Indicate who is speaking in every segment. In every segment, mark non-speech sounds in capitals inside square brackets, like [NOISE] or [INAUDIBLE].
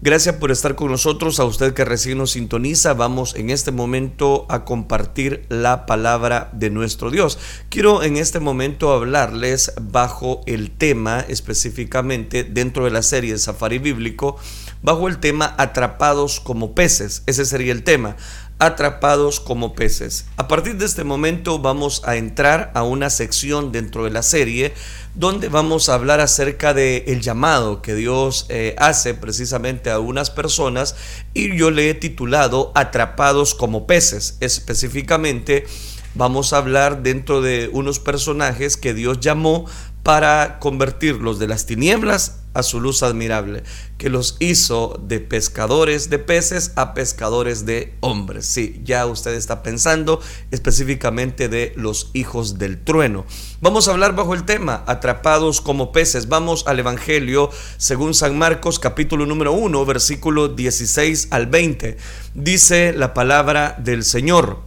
Speaker 1: Gracias por estar con nosotros, a usted que recién nos sintoniza. Vamos en este momento a compartir la palabra de nuestro Dios. Quiero en este momento hablarles bajo el tema específicamente dentro de la serie Safari Bíblico, bajo el tema atrapados como peces. Ese sería el tema atrapados como peces. A partir de este momento vamos a entrar a una sección dentro de la serie donde vamos a hablar acerca de el llamado que Dios eh, hace precisamente a unas personas y yo le he titulado atrapados como peces. Específicamente vamos a hablar dentro de unos personajes que Dios llamó para convertirlos de las tinieblas a su luz admirable, que los hizo de pescadores de peces a pescadores de hombres. Sí, ya usted está pensando específicamente de los hijos del trueno. Vamos a hablar bajo el tema, atrapados como peces. Vamos al Evangelio según San Marcos capítulo número 1, versículo 16 al 20. Dice la palabra del Señor.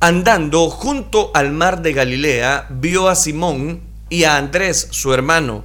Speaker 1: Andando junto al mar de Galilea, vio a Simón y a Andrés, su hermano,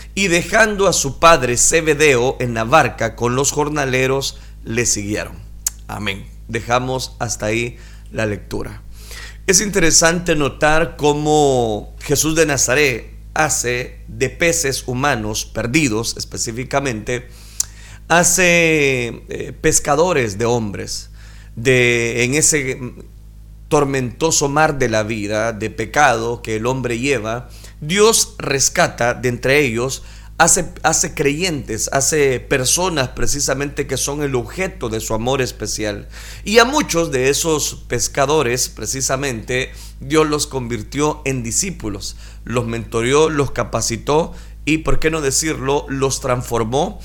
Speaker 1: y dejando a su padre Zebedeo en la barca con los jornaleros, le siguieron. Amén. Dejamos hasta ahí la lectura. Es interesante notar cómo Jesús de Nazaret hace de peces humanos perdidos específicamente, hace eh, pescadores de hombres, de en ese tormentoso mar de la vida, de pecado que el hombre lleva, Dios rescata de entre ellos, hace, hace creyentes, hace personas precisamente que son el objeto de su amor especial. Y a muchos de esos pescadores, precisamente, Dios los convirtió en discípulos, los mentoreó, los capacitó y, por qué no decirlo, los transformó.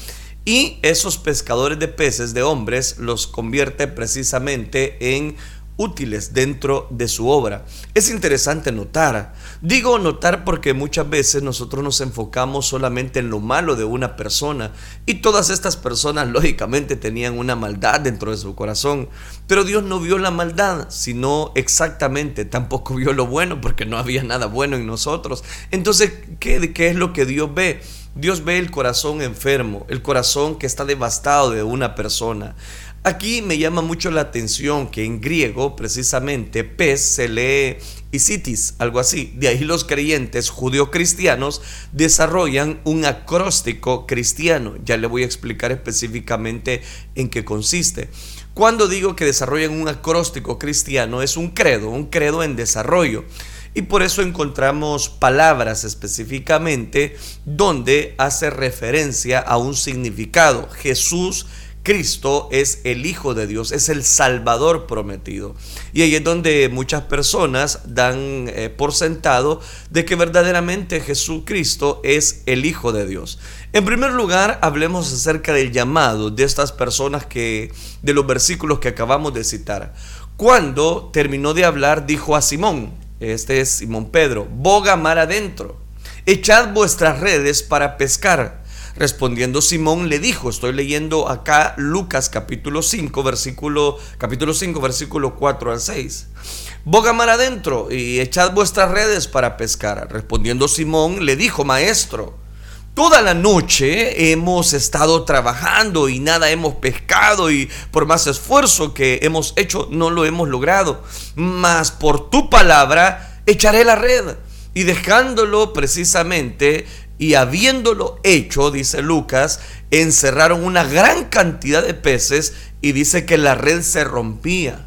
Speaker 1: Y esos pescadores de peces, de hombres, los convierte precisamente en útiles dentro de su obra. Es interesante notar, digo notar porque muchas veces nosotros nos enfocamos solamente en lo malo de una persona y todas estas personas [LAUGHS] lógicamente tenían una maldad dentro de su corazón, pero Dios no vio la maldad, sino exactamente, tampoco vio lo bueno porque no había nada bueno en nosotros. Entonces, ¿qué, qué es lo que Dios ve? Dios ve el corazón enfermo, el corazón que está devastado de una persona. Aquí me llama mucho la atención que en griego, precisamente, pez se lee isitis, algo así. De ahí los creyentes judio-cristianos desarrollan un acróstico cristiano. Ya le voy a explicar específicamente en qué consiste. Cuando digo que desarrollan un acróstico cristiano, es un credo, un credo en desarrollo. Y por eso encontramos palabras específicamente donde hace referencia a un significado. Jesús Cristo es el Hijo de Dios, es el Salvador prometido. Y ahí es donde muchas personas dan eh, por sentado de que verdaderamente Jesucristo es el Hijo de Dios. En primer lugar, hablemos acerca del llamado de estas personas que, de los versículos que acabamos de citar. Cuando terminó de hablar, dijo a Simón, este es Simón Pedro, boga mar adentro, echad vuestras redes para pescar. Respondiendo Simón le dijo, estoy leyendo acá Lucas capítulo 5, versículo, capítulo 5, versículo 4 al 6. Boga mar adentro y echad vuestras redes para pescar. Respondiendo Simón le dijo, maestro, Toda la noche hemos estado trabajando y nada hemos pescado y por más esfuerzo que hemos hecho no lo hemos logrado. Mas por tu palabra echaré la red. Y dejándolo precisamente y habiéndolo hecho, dice Lucas, encerraron una gran cantidad de peces y dice que la red se rompía.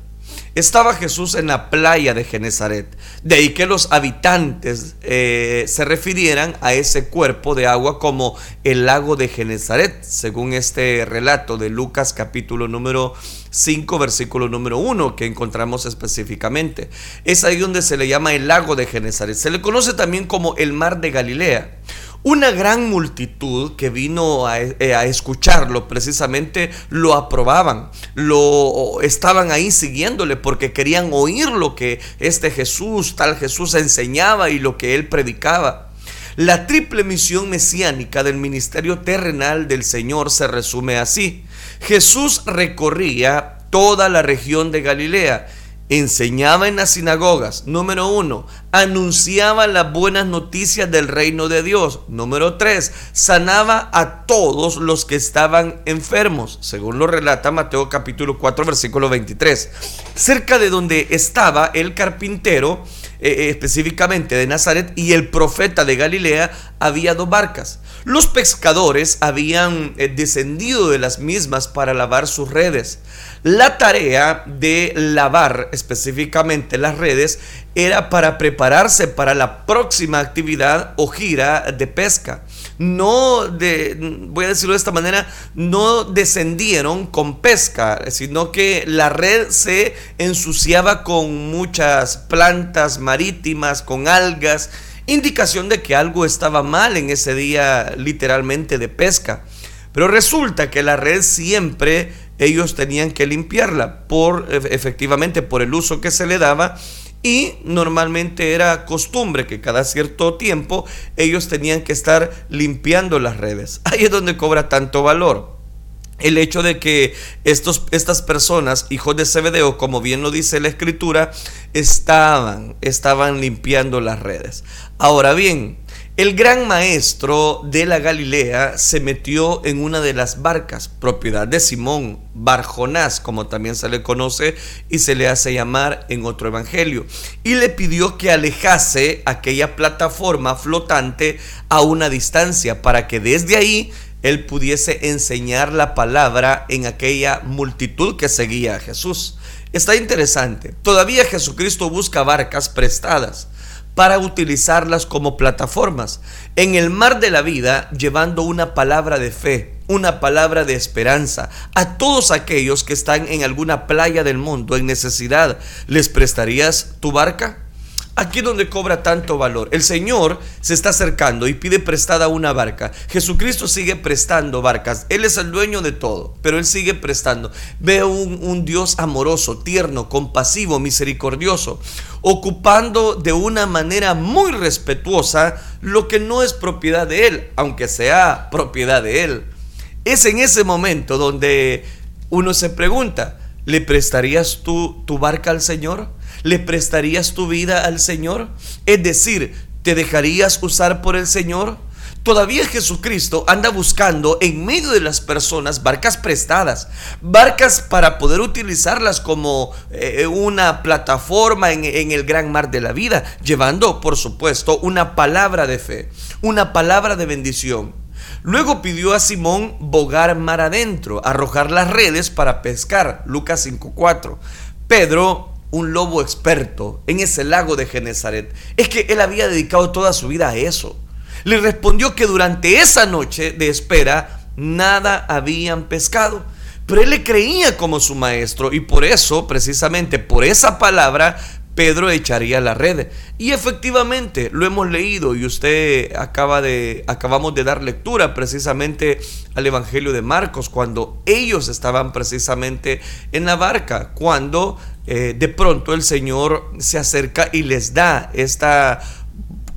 Speaker 1: Estaba Jesús en la playa de Genezaret. De ahí que los habitantes eh, se refirieran a ese cuerpo de agua como el lago de Genezaret, según este relato de Lucas capítulo número 5, versículo número 1 que encontramos específicamente. Es ahí donde se le llama el lago de Genezaret. Se le conoce también como el mar de Galilea. Una gran multitud que vino a, eh, a, escucharlo precisamente lo aprobaban, lo estaban ahí siguiéndole porque querían oír lo que este Jesús, tal Jesús enseñaba y lo que él predicaba. La triple misión mesiánica del ministerio terrenal del Señor se resume así. Jesús recorría toda la región de Galilea enseñaba en las sinagogas, número uno, anunciaba las buenas noticias del reino de Dios, número tres, sanaba a todos los que estaban enfermos, según lo relata Mateo capítulo 4 versículo 23. Cerca de donde estaba el carpintero, eh, eh, específicamente de Nazaret, y el profeta de Galilea, había dos barcas. Los pescadores habían eh, descendido de las mismas para lavar sus redes. La tarea de lavar específicamente las redes era para prepararse para la próxima actividad o gira de pesca. No, de, voy a decirlo de esta manera, no descendieron con pesca, sino que la red se ensuciaba con muchas plantas marítimas, con algas indicación de que algo estaba mal en ese día literalmente de pesca. Pero resulta que la red siempre ellos tenían que limpiarla por efectivamente por el uso que se le daba y normalmente era costumbre que cada cierto tiempo ellos tenían que estar limpiando las redes. [LAUGHS] Ahí es donde cobra tanto valor el hecho de que estos, estas personas, hijos de Zebedeo, como bien lo dice la escritura, estaban, estaban limpiando las redes. Ahora bien, el gran maestro de la Galilea se metió en una de las barcas, propiedad de Simón, Barjonás, como también se le conoce y se le hace llamar en otro evangelio, y le pidió que alejase aquella plataforma flotante a una distancia para que desde ahí él pudiese enseñar la palabra en aquella multitud que seguía a Jesús. Está interesante. Todavía Jesucristo busca barcas prestadas para utilizarlas como plataformas en el mar de la vida, llevando una palabra de fe, una palabra de esperanza a todos aquellos que están en alguna playa del mundo en necesidad. ¿Les prestarías tu barca? Aquí donde cobra tanto valor. El Señor se está acercando y pide prestada una barca. Jesucristo sigue prestando barcas. Él es el dueño de todo, pero Él sigue prestando. Veo un, un Dios amoroso, tierno, compasivo, misericordioso, ocupando de una manera muy respetuosa lo que no es propiedad de Él, aunque sea propiedad de Él. Es en ese momento donde uno se pregunta, ¿le prestarías tú tu barca al Señor? ¿Le prestarías tu vida al Señor? Es decir, ¿te dejarías usar por el Señor? Todavía Jesucristo anda buscando en medio de las personas barcas prestadas, barcas para poder utilizarlas como eh, una plataforma en, en el gran mar de la vida, llevando, por supuesto, una palabra de fe, una palabra de bendición. Luego pidió a Simón bogar mar adentro, arrojar las redes para pescar, Lucas 5.4. Pedro un lobo experto en ese lago de Genezaret. Es que él había dedicado toda su vida a eso. Le respondió que durante esa noche de espera nada habían pescado. Pero él le creía como su maestro y por eso, precisamente por esa palabra, Pedro echaría la red. Y efectivamente, lo hemos leído y usted acaba de acabamos de dar lectura precisamente al evangelio de Marcos cuando ellos estaban precisamente en la barca, cuando eh, de pronto el Señor se acerca y les da esta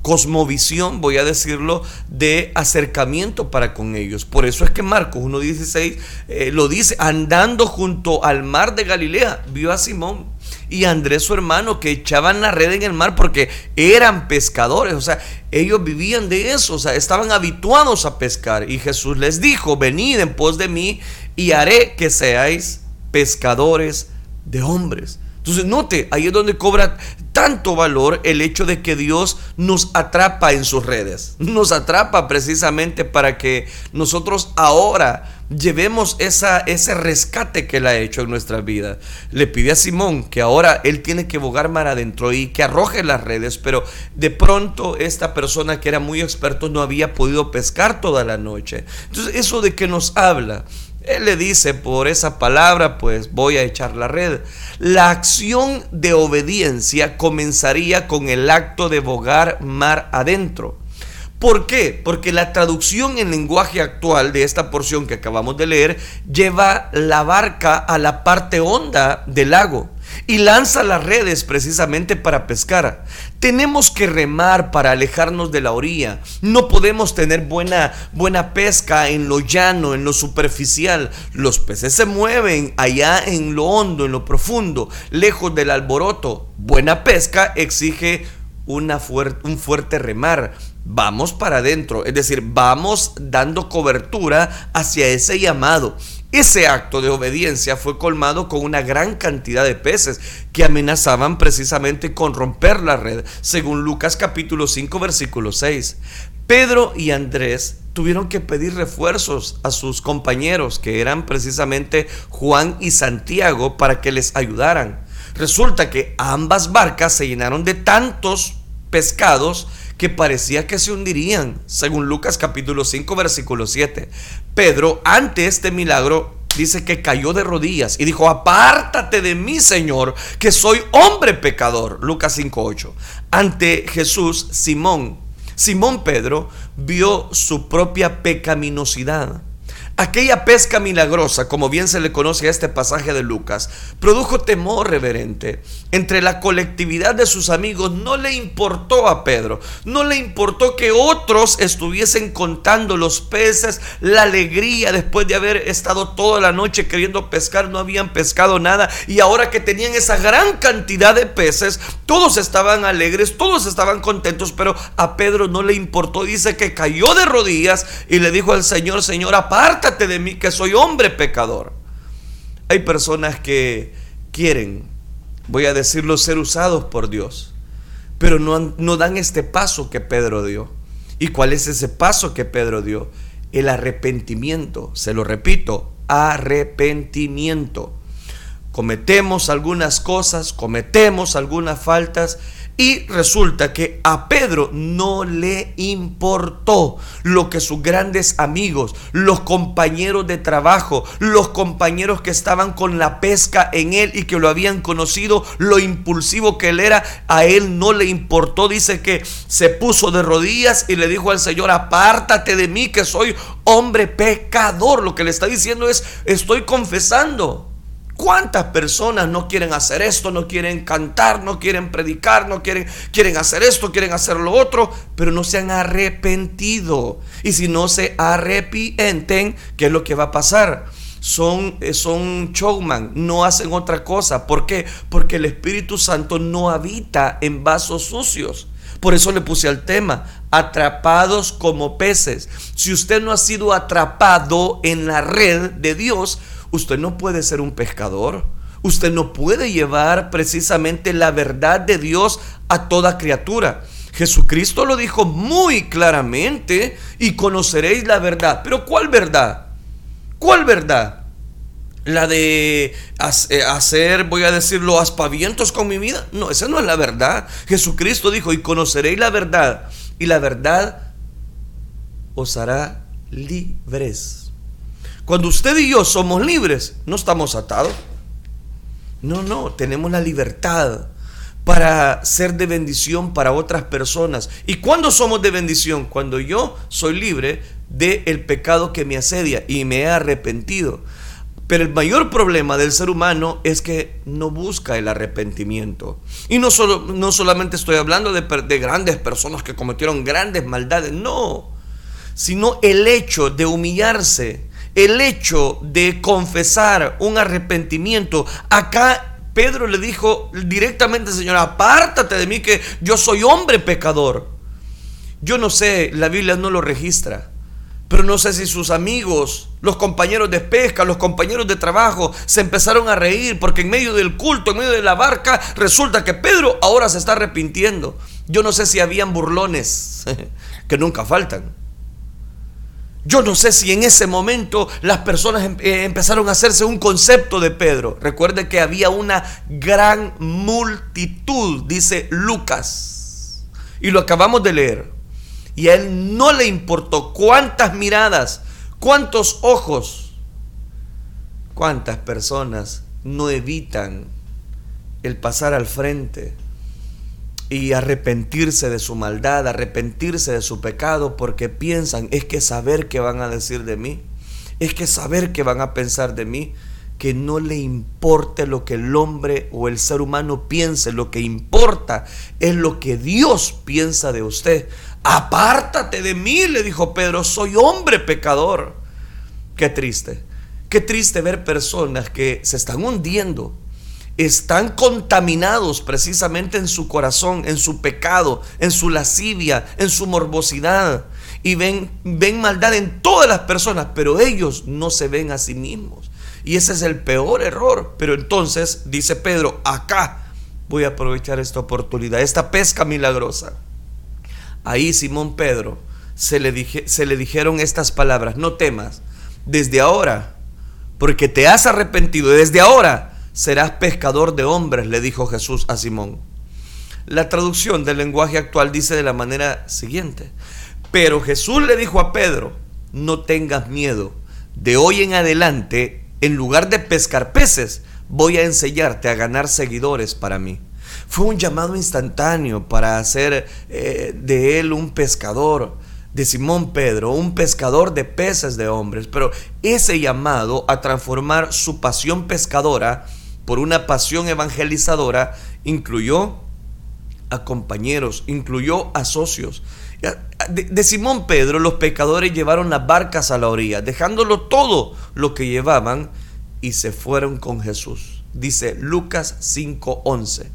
Speaker 1: cosmovisión, voy a decirlo, de acercamiento para con ellos. Por eso es que Marcos 1.16 eh, lo dice, andando junto al mar de Galilea, vio a Simón y Andrés su hermano que echaban la red en el mar porque eran pescadores, o sea, ellos vivían de eso, o sea, estaban habituados a pescar. Y Jesús les dijo, venid en pos de mí y haré que seáis pescadores de hombres. Entonces, note, ahí es donde cobra tanto valor el hecho de que Dios nos atrapa en sus redes. Nos atrapa precisamente para que nosotros ahora llevemos esa, ese rescate que Él ha hecho en nuestra vida. Le pide a Simón que ahora él tiene que bogar mar adentro y que arroje las redes, pero de pronto esta persona que era muy experto no había podido pescar toda la noche. Entonces, eso de que nos habla él le dice, por esa palabra, pues voy a echar la red. La acción de obediencia comenzaría con el acto de bogar mar adentro. ¿Por qué? Porque la traducción en lenguaje actual de esta porción que acabamos de leer lleva la barca a la parte honda del lago y lanza las redes precisamente para pescar. Tenemos que remar para alejarnos de la orilla. No podemos tener buena, buena pesca en lo llano, en lo superficial. Los peces se mueven allá en lo hondo, en lo profundo, lejos del alboroto. Buena pesca exige una un fuerte remar. Vamos para adentro, es decir, vamos dando cobertura hacia ese llamado. Ese acto de obediencia fue colmado con una gran cantidad de peces que amenazaban precisamente con romper la red, según Lucas capítulo 5 versículo 6. Pedro y Andrés tuvieron que pedir refuerzos a sus compañeros, que eran precisamente Juan y Santiago, para que les ayudaran. Resulta que ambas barcas se llenaron de tantos pescados que parecía que se hundirían, según Lucas capítulo 5 versículo 7. Pedro, ante este milagro, dice que cayó de rodillas y dijo, apártate de mí, Señor, que soy hombre pecador. Lucas 5.8. Ante Jesús, Simón, Simón Pedro vio su propia pecaminosidad Aquella pesca milagrosa, como bien se le conoce a este pasaje de Lucas, produjo temor reverente. Entre la colectividad de sus amigos no le importó a Pedro, no le importó que otros estuviesen contando los peces, la alegría después de haber estado toda la noche queriendo pescar, no habían pescado nada y ahora que tenían esa gran cantidad de peces, todos estaban alegres, todos estaban contentos, pero a Pedro no le importó, dice que cayó de rodillas y le dijo al Señor, Señor, de mí que soy hombre pecador. Hay personas que quieren, voy a decirlo, ser usados por Dios, pero no, no dan este paso que Pedro dio. ¿Y cuál es ese paso que Pedro dio? El arrepentimiento, se lo repito, arrepentimiento. Cometemos algunas cosas, cometemos algunas faltas y resulta que a Pedro no le importó lo que sus grandes amigos, los compañeros de trabajo, los compañeros que estaban con la pesca en él y que lo habían conocido, lo impulsivo que él era, a él no le importó. Dice que se puso de rodillas y le dijo al Señor, apártate de mí que soy hombre pecador. Lo que le está diciendo es, estoy confesando. ¿Cuántas personas no quieren hacer esto, no quieren cantar, no quieren predicar, no quieren, quieren hacer esto, quieren hacer lo otro, pero no se han arrepentido? Y si no se arrepienten, ¿qué es lo que va a pasar? Son, eh, son showman, no hacen otra cosa. ¿Por qué? Porque el Espíritu Santo no habita en vasos sucios. Por eso le puse al tema, atrapados como peces. Si usted no ha sido atrapado en la red de Dios, Usted no puede ser un pescador. Usted no puede llevar precisamente la verdad de Dios a toda criatura. Jesucristo lo dijo muy claramente y conoceréis la verdad. Pero ¿cuál verdad? ¿Cuál verdad? La de eh, hacer, voy a decirlo, aspavientos con mi vida. No, esa no es la verdad. Jesucristo dijo, y conoceréis la verdad. Y la verdad os hará libres. Cuando usted y yo somos libres, no estamos atados. No, no, tenemos la libertad para ser de bendición para otras personas. ¿Y cuándo somos de bendición? Cuando yo soy libre del el pecado que me asedia y me he arrepentido. Pero el mayor problema del ser humano es que no busca el arrepentimiento. Y no, solo, no solamente estoy hablando de, de grandes personas que cometieron grandes maldades, no, sino el hecho de humillarse, el hecho de confesar un arrepentimiento, acá Pedro le dijo directamente, Señor, apártate de mí que yo soy hombre pecador. Yo no sé, la Biblia no lo registra, pero no sé si sus amigos, los compañeros de pesca, los compañeros de trabajo, se empezaron a reír porque en medio del culto, en medio de la barca, resulta que Pedro ahora se está arrepintiendo. Yo no sé si habían burlones, [LAUGHS] que nunca faltan. Yo no sé si en ese momento las personas em, eh, empezaron a hacerse un concepto de Pedro. Recuerde que había una gran multitud, dice Lucas. Y lo acabamos de leer. Y a él no le importó cuántas miradas, cuántos ojos, cuántas personas no evitan el pasar al frente y arrepentirse de su maldad, arrepentirse de su pecado, porque piensan, es que saber qué van a decir de mí, es que saber qué van a pensar de mí, que no le importe lo que el hombre o el ser humano piense, lo que importa es lo que Dios piensa de usted. Apártate de mí, le dijo Pedro, soy hombre pecador. Qué triste, qué triste ver personas que se están hundiendo, están contaminados precisamente en su corazón, en su pecado, en su lascivia, en su morbosidad. Y ven, ven maldad en todas las personas, pero ellos no se ven a sí mismos. Y ese es el peor error. Pero entonces, dice Pedro, acá voy a aprovechar esta oportunidad, esta pesca milagrosa. Ahí Simón Pedro se le, se le dijeron estas palabras, no temas, desde ahora, porque te has arrepentido, desde ahora serás pescador de hombres, le dijo Jesús a Simón. La traducción del lenguaje actual dice de la manera siguiente, pero Jesús le dijo a Pedro, no tengas miedo, de hoy en adelante, en lugar de pescar peces, voy a enseñarte a ganar seguidores para mí. Fue un llamado instantáneo para hacer eh, de él un pescador, de Simón Pedro, un pescador de peces de hombres. Pero ese llamado a transformar su pasión pescadora por una pasión evangelizadora incluyó a compañeros, incluyó a socios. De, Simón Pedro los pescadores llevaron las barcas a la orilla, dejándolo todo lo que llevaban y se fueron con Jesús. Dice Lucas 5:11.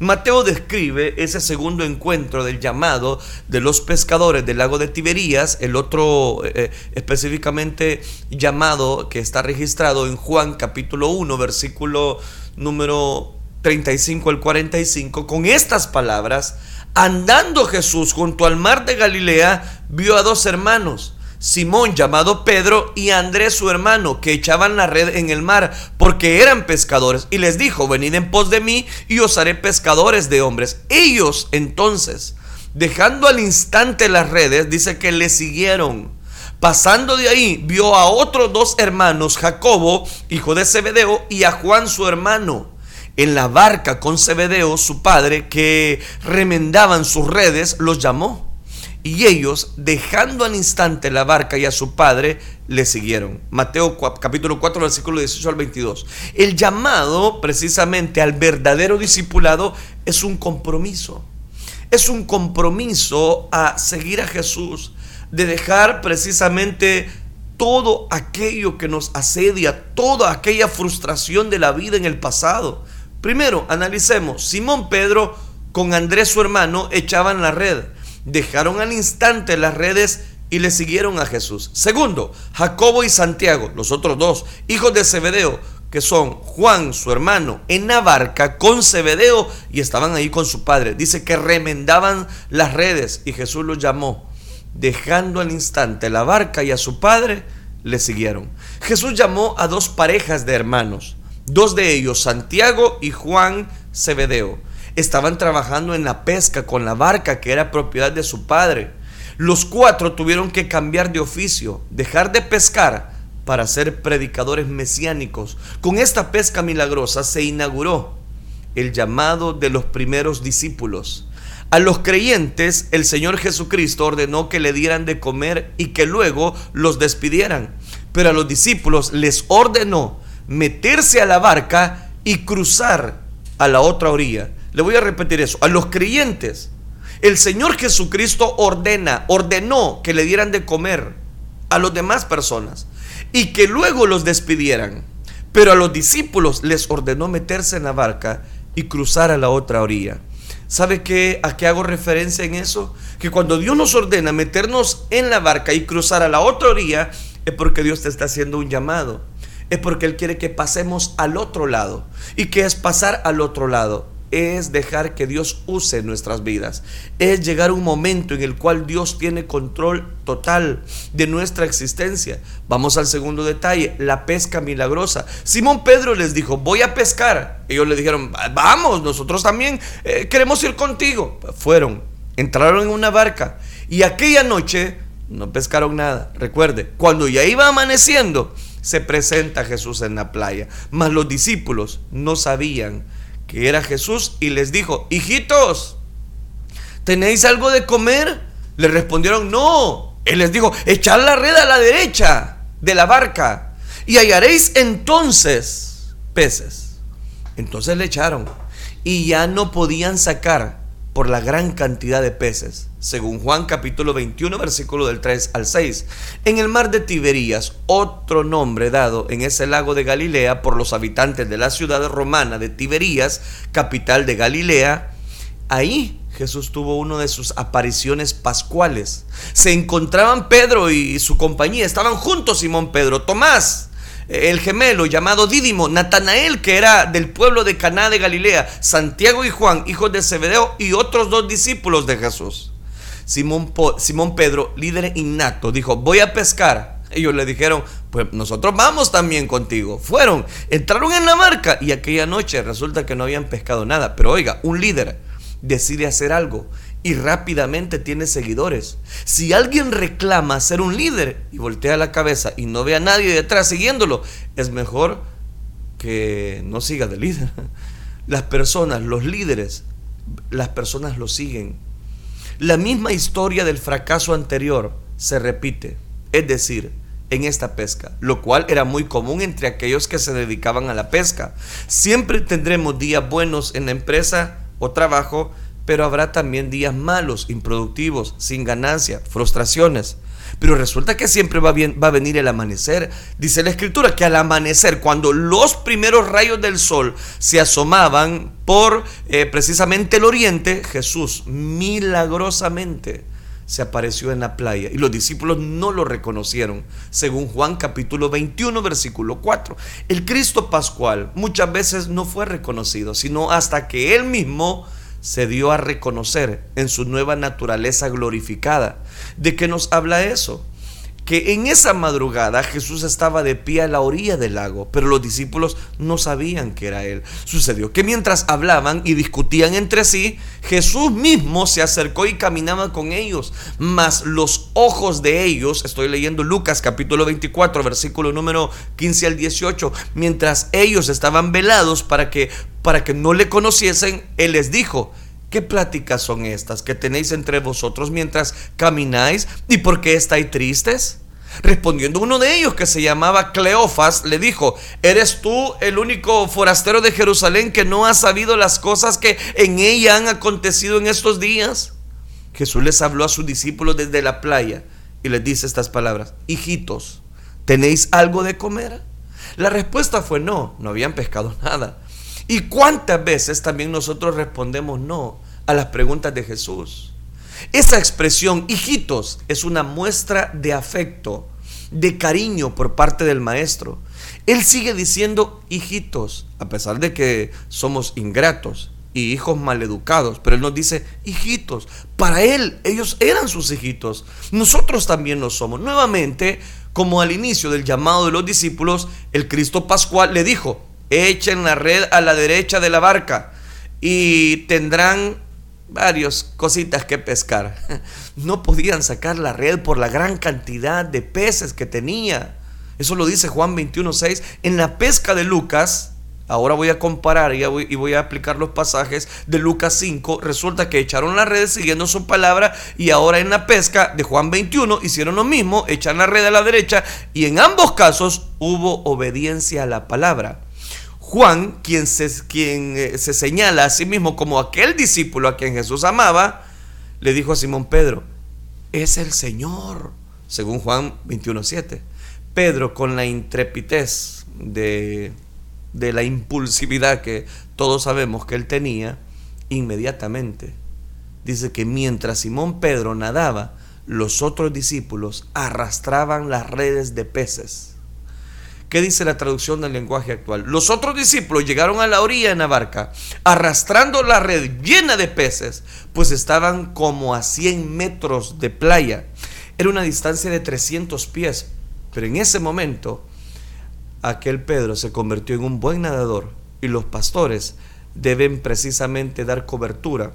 Speaker 1: Mateo describe ese segundo encuentro del llamado de los pescadores del lago de Tiberías, el otro eh, eh, específicamente llamado que está registrado en Juan capítulo 1, versículo número 35 al 45, con estas palabras, andando Jesús junto al mar de Galilea, vio a dos hermanos Simón llamado Pedro y Andrés su hermano, que echaban la red en el mar, porque eran pescadores, y les dijo, venid en pos de mí y os haré pescadores de hombres. Ellos entonces, dejando al instante las redes, dice que le siguieron. Pasando de ahí, vio a otros dos hermanos, Jacobo, hijo de Zebedeo, y a Juan su hermano en la barca con Zebedeo, su padre, que remendaban sus redes, los llamó. Y ellos, dejando al instante la barca y a su padre, le siguieron. Mateo capítulo 4, versículo 18 al 22. El llamado precisamente al verdadero discipulado es un compromiso. Es un compromiso a seguir a Jesús, de dejar precisamente todo aquello que nos asedia, toda aquella frustración de la vida en el pasado. Primero, analicemos, Simón Pedro con Andrés su hermano echaban la red dejaron al instante las redes y le siguieron a Jesús. Segundo, Jacobo y Santiago, los otros dos, hijos de Zebedeo, que son Juan, su hermano, en la barca con Zebedeo y estaban ahí con su padre. Dice que remendaban las redes y Jesús los llamó. Dejando al instante la barca y a su padre, le siguieron. Jesús llamó a dos parejas de hermanos, dos de ellos, Santiago y Juan Zebedeo estaban trabajando en la pesca con la barca que era propiedad de su padre. Los cuatro tuvieron que cambiar de oficio, dejar de pescar para ser predicadores mesiánicos. Con esta pesca milagrosa se inauguró el llamado de los primeros discípulos. A los creyentes el Señor Jesucristo ordenó que le dieran de comer y que luego los despidieran. Pero a los discípulos les ordenó meterse a la barca y cruzar a la otra orilla. Le voy a repetir eso. A los creyentes, el Señor Jesucristo ordena, ordenó que le dieran de comer a las demás personas y que luego los despidieran. Pero a los discípulos les ordenó meterse en la barca y cruzar a la otra orilla. ¿Sabe qué, a qué hago referencia en eso? Que cuando Dios nos ordena meternos en la barca y cruzar a la otra orilla, es porque Dios te está haciendo un llamado. Es porque Él quiere que pasemos al otro lado. ¿Y qué es pasar al otro lado? Es dejar que Dios use nuestras vidas. Es llegar un momento en el cual Dios tiene control total de nuestra existencia. Vamos al segundo detalle, la pesca milagrosa. Simón Pedro les dijo, voy a pescar. Ellos le dijeron, vamos, nosotros también eh, queremos ir contigo. Fueron, entraron en una barca y aquella noche no pescaron nada. Recuerde, cuando ya iba amaneciendo, se presenta Jesús en la playa. Mas los discípulos no sabían que era Jesús y les dijo, hijitos, ¿tenéis algo de comer? Le respondieron, no. Él les dijo, echad la red a la derecha de la barca y hallaréis entonces peces. Entonces le echaron y ya no podían sacar por la gran cantidad de peces, según Juan capítulo 21, versículo del 3 al 6. En el mar de Tiberías, otro nombre dado en ese lago de Galilea por los habitantes de la ciudad romana de Tiberías, capital de Galilea, ahí Jesús tuvo una de sus apariciones pascuales. Se encontraban Pedro y su compañía, estaban juntos Simón Pedro, Tomás, el gemelo llamado Dídimo, Natanael, que era del pueblo de Caná de Galilea, Santiago y Juan, hijos de Zebedeo, y otros dos discípulos de Jesús. Simón, Simón Pedro, líder innato, dijo, voy a pescar. Ellos le dijeron, pues nosotros vamos también contigo. Fueron, entraron en la marca y aquella noche resulta que no habían pescado nada. Pero oiga, un líder decide hacer algo y rápidamente tiene seguidores. Si alguien reclama ser un líder y voltea la cabeza y no ve a nadie detrás siguiéndolo, es mejor que no siga de líder. [LAUGHS] Las personas, los líderes, las personas lo siguen. La misma historia del fracaso anterior se repite, es decir, en esta pesca, lo cual era muy común entre aquellos que se dedicaban a la pesca. Siempre tendremos días buenos en la empresa o trabajo pero habrá también días malos, improductivos, sin ganancia, frustraciones. Pero resulta que siempre va, bien, va a venir el amanecer. Dice la escritura que al amanecer, cuando los primeros rayos del sol se asomaban por eh, precisamente el oriente, Jesús milagrosamente se apareció en la playa y los discípulos no lo reconocieron, según Juan capítulo 21 versículo 4. El Cristo Pascual muchas veces no fue reconocido, sino hasta que él mismo se dio a reconocer en su nueva naturaleza glorificada. ¿De qué nos habla eso? Que en esa madrugada Jesús estaba de pie a la orilla del lago, pero los discípulos no sabían que era Él. Sucedió que mientras hablaban y discutían entre sí, Jesús mismo se acercó y caminaba con ellos, mas los ojos de ellos, estoy leyendo Lucas capítulo 24, versículo número 15 al 18, mientras ellos estaban velados para que para que no le conociesen, Él les dijo, ¿Qué pláticas son estas que tenéis entre vosotros mientras camináis? ¿Y por qué estáis tristes? Respondiendo uno de ellos que se llamaba Cleofas, le dijo, ¿eres tú el único forastero de Jerusalén que no ha sabido las cosas que en ella han acontecido en estos días? Jesús les habló a sus discípulos desde la playa y les dice estas palabras, hijitos, ¿tenéis algo de comer? La respuesta fue no, no habían pescado nada. ¿Y cuántas veces también nosotros respondemos no a las preguntas de Jesús? Esa expresión, hijitos, es una muestra de afecto, de cariño por parte del maestro. Él sigue diciendo hijitos, a pesar de que somos ingratos y hijos maleducados, pero él nos dice hijitos. Para él, ellos eran sus hijitos. Nosotros también lo somos. Nuevamente, como al inicio del llamado de los discípulos, el Cristo Pascual le dijo, echen la red a la derecha de la barca y tendrán varias cositas que pescar. [LAUGHS] No podían sacar la red por la gran cantidad de peces que tenía. Eso lo dice Juan 21.6. En la pesca de Lucas, ahora voy a comparar y voy, a aplicar los pasajes de Lucas 5. Resulta que echaron la red siguiendo su palabra y ahora en la pesca de Juan 21 hicieron lo mismo, echan la red a la derecha y en ambos casos hubo obediencia a la palabra. Juan, quien, se, quien eh, se señala a sí mismo como aquel discípulo a quien Jesús amaba, le dijo a Simón Pedro, es el Señor, según Juan 21.7. Pedro, con la intrepidez de, de la impulsividad que todos sabemos que él tenía, inmediatamente dice que mientras Simón Pedro nadaba, los otros discípulos arrastraban las redes de peces ¿Qué dice la traducción del lenguaje actual? Los otros discípulos llegaron a la orilla en la barca, arrastrando la red llena de peces, pues estaban como a 100 metros de playa. Era una distancia de 300 pies, pero en ese momento aquel Pedro se convirtió en un buen nadador y los pastores deben precisamente dar cobertura.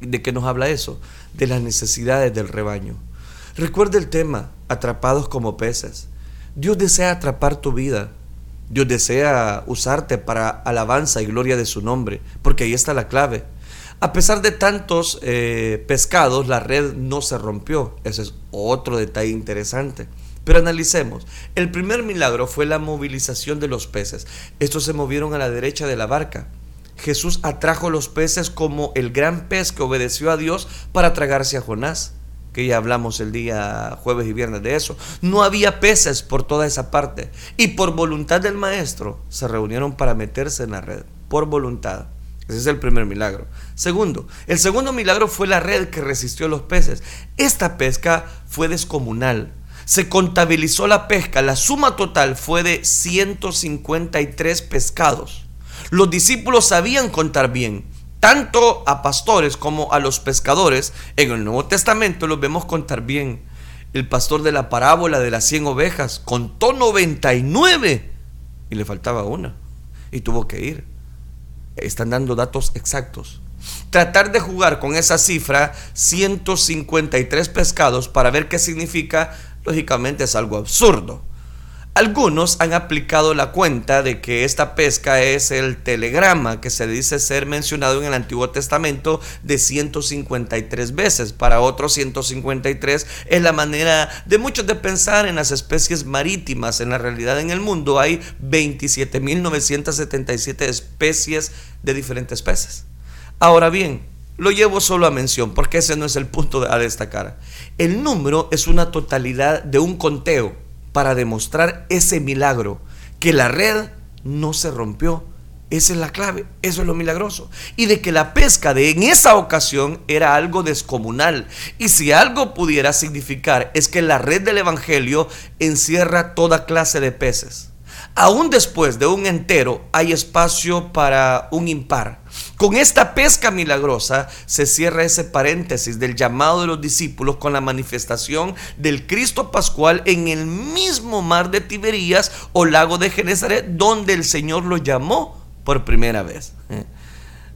Speaker 1: ¿De qué nos habla eso? De las necesidades del rebaño. Recuerde el tema, atrapados como peces. Dios desea atrapar tu vida. Dios desea usarte para alabanza y gloria de su nombre, porque ahí está la clave. A pesar de tantos eh, pescados, la red no se rompió. Ese es otro detalle interesante. Pero analicemos. El primer milagro fue la movilización de los peces. Estos se movieron a la derecha de la barca. Jesús atrajo los peces como el gran pez que obedeció a Dios para tragarse a Jonás, que ya hablamos el día jueves y viernes de eso. No había peces por toda esa parte y por voluntad del maestro se reunieron para meterse en la red, por voluntad. Ese es el primer milagro. Segundo, el segundo milagro fue la red que resistió los peces. Esta pesca fue descomunal. Se contabilizó la pesca, la suma total fue de 153 pescados. Los discípulos sabían contar bien, tanto a pastores como a los pescadores. En el Nuevo Testamento los vemos contar bien. El pastor de la parábola de las 100 ovejas contó 99 y le faltaba una y tuvo que ir. Están dando datos exactos. Tratar de jugar con esa cifra, 153 pescados, para ver qué significa, lógicamente es algo absurdo. Algunos han aplicado la cuenta de que esta pesca es el telegrama que se dice ser mencionado en el Antiguo Testamento de 153 veces. Para otros 153 es la manera de muchos de pensar en las especies marítimas. En la realidad en el mundo hay 27.977 especies de diferentes peces. Ahora bien, lo llevo solo a mención porque ese no es el punto a destacar. El número es una totalidad de un conteo para demostrar ese milagro, que la red no se rompió. Esa es la clave, eso es lo milagroso. Y de que la pesca de en esa ocasión era algo descomunal. Y si algo pudiera significar es que la red del Evangelio encierra toda clase de peces. Aún después de un entero hay espacio para un impar. Con esta pesca milagrosa se cierra ese paréntesis del llamado de los discípulos con la manifestación del Cristo Pascual en el mismo mar de Tiberías o lago de Genezaret donde el Señor lo llamó por primera vez.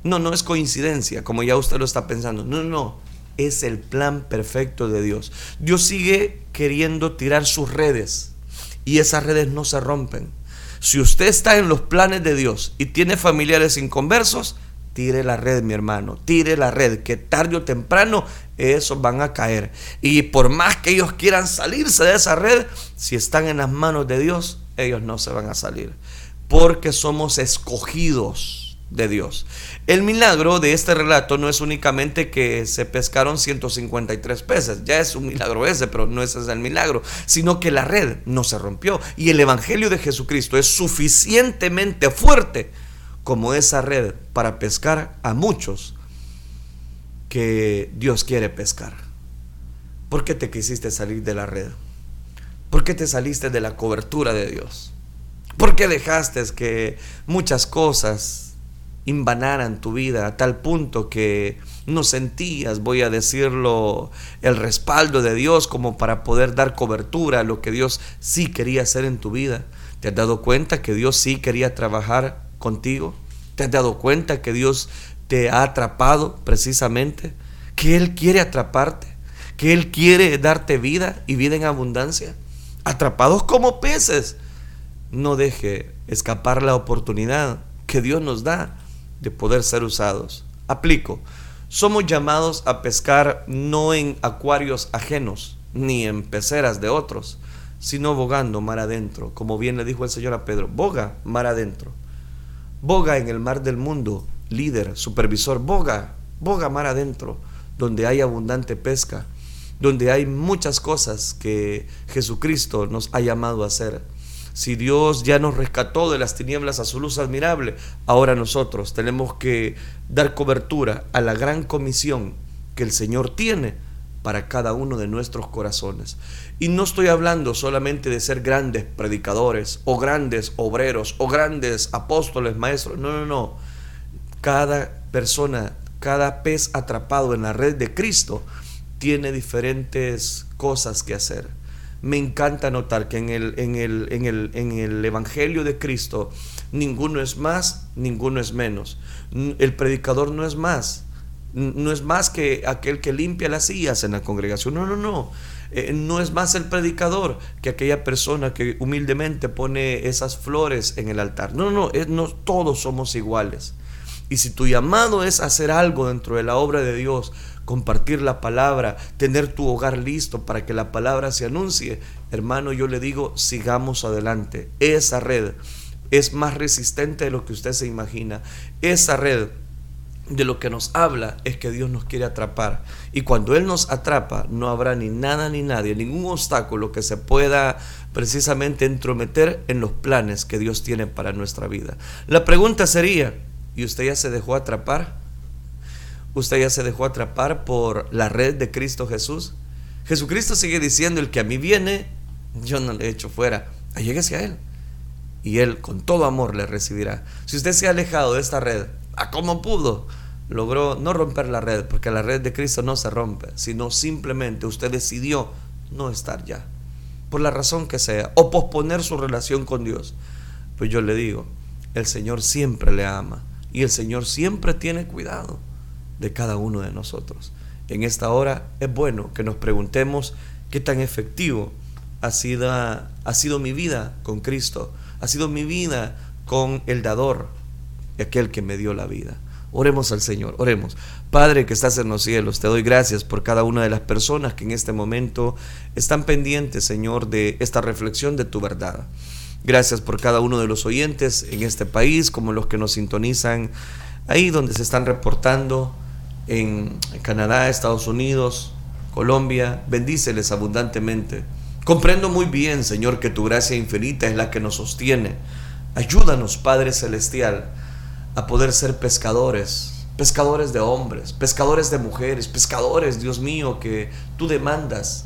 Speaker 1: No, no es coincidencia, como ya usted lo está pensando. No, no, es el plan perfecto de Dios. Dios sigue queriendo tirar sus redes y esas redes no se rompen. Si usted está en los planes de Dios y tiene familiares inconversos, tire la red, mi hermano, tire la red, que tarde o temprano esos van a caer. Y por más que ellos quieran salirse de esa red, si están en las manos de Dios, ellos no se van a salir. Porque somos escogidos de Dios. El milagro de este relato no es únicamente que se pescaron 153 peces, ya es un milagro ese, pero no ese es el milagro, sino que la red no se rompió y el Evangelio de Jesucristo es suficientemente fuerte como esa red para pescar a muchos que Dios quiere pescar. ¿Por qué te quisiste salir de la red? ¿Por qué te saliste de la cobertura de Dios? ¿Por qué dejaste que muchas cosas invanaran tu vida a tal punto que no sentías, voy a decirlo, el respaldo de Dios como para poder dar cobertura a lo que Dios sí quería hacer en tu vida. ¿Te has dado cuenta que Dios sí quería trabajar contigo? ¿Te has dado cuenta que Dios te ha atrapado precisamente? Que Él quiere atraparte, que Él quiere darte vida y vida en abundancia. Atrapados como peces. No deje escapar la oportunidad que Dios nos da de poder ser usados. Aplico. Somos llamados a pescar no en acuarios ajenos, ni en peceras de otros, sino bogando mar adentro, como bien le dijo el Señor a Pedro, boga mar adentro. Boga en el mar del mundo, líder, supervisor, boga, boga mar adentro, donde hay abundante pesca, donde hay muchas cosas que Jesucristo nos ha llamado a hacer. Si Dios ya nos rescató de las tinieblas a su luz admirable, ahora nosotros tenemos que dar cobertura a la gran comisión que el Señor tiene para cada uno de nuestros corazones. Y no estoy hablando solamente de ser grandes predicadores o grandes obreros o grandes apóstoles, maestros. No, no, no. Cada persona, cada pez atrapado en la red de Cristo tiene diferentes cosas que hacer me encanta notar que en el, en el, en el, en el Evangelio de Cristo ninguno es más, ninguno es menos. El predicador no es más, no es más que aquel que limpia las sillas en la congregación. No, no, no. Eh, no es más el predicador que aquella persona que humildemente pone esas flores en el altar. No, no, no, no todos somos iguales. Y si tu llamado es hacer algo dentro de la obra de Dios, compartir la palabra, tener tu hogar listo para que la palabra se anuncie, hermano, yo le digo, sigamos adelante. Esa red es más resistente de lo que usted se imagina. Esa red de lo que nos habla es que Dios nos quiere atrapar. Y cuando Él nos atrapa, no habrá ni nada ni nadie, ningún obstáculo que se pueda precisamente entrometer en los planes que Dios tiene para nuestra vida. La pregunta sería, ¿y usted ya se dejó atrapar? ¿Usted ya se dejó atrapar por la red de Cristo Jesús? Jesucristo sigue diciendo, el que a mí viene, yo no le echo fuera. Alléguese a Él. Y Él con todo amor le recibirá. Si usted se ha alejado de esta red, ¿a cómo pudo? logró no romper la red, porque la red de Cristo no se rompe, sino simplemente usted decidió no estar ya, por la razón que sea, o posponer su relación con Dios. Pues yo le digo, el Señor siempre le ama y el Señor siempre tiene cuidado de cada uno de nosotros. En esta hora es bueno que nos preguntemos qué tan efectivo ha sido, ha sido mi vida con Cristo, ha sido mi vida con el dador, aquel que me dio la vida. Oremos al Señor, oremos. Padre que estás en los cielos, te doy gracias por cada una de las personas que en este momento están pendientes, Señor, de esta reflexión de tu verdad. Gracias por cada uno de los oyentes en este país, como los que nos sintonizan ahí donde se están reportando en Canadá, Estados Unidos, Colombia. Bendíceles abundantemente. Comprendo muy bien, Señor, que tu gracia infinita es la que nos sostiene. Ayúdanos, Padre Celestial a poder ser pescadores, pescadores de hombres, pescadores de mujeres, pescadores, Dios mío, que tú demandas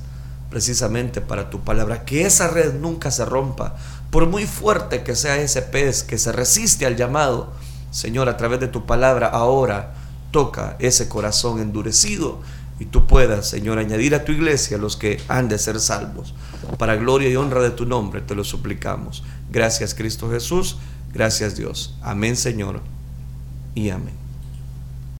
Speaker 1: precisamente para tu palabra, que esa red nunca se rompa, por muy fuerte que sea ese pez que se resiste al llamado, Señor, a través de tu palabra, ahora toca ese corazón endurecido y tú puedas, Señor, añadir a tu iglesia los que han de ser salvos. Para gloria y honra de tu nombre te lo suplicamos. Gracias Cristo Jesús, gracias Dios. Amén Señor y amén.